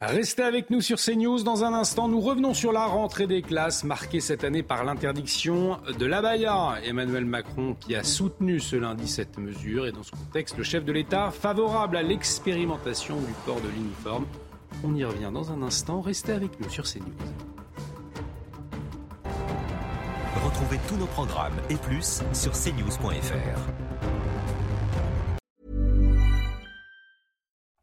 Restez avec nous sur CNews. Dans un instant, nous revenons sur la rentrée des classes marquée cette année par l'interdiction de l'abaya. Emmanuel Macron qui a soutenu ce lundi cette mesure et dans ce contexte, le chef de l'État favorable à l'expérimentation du port de l'uniforme. On y revient dans un instant. Restez avec nous sur CNews. Retrouvez tous nos programmes et plus sur cnews.fr.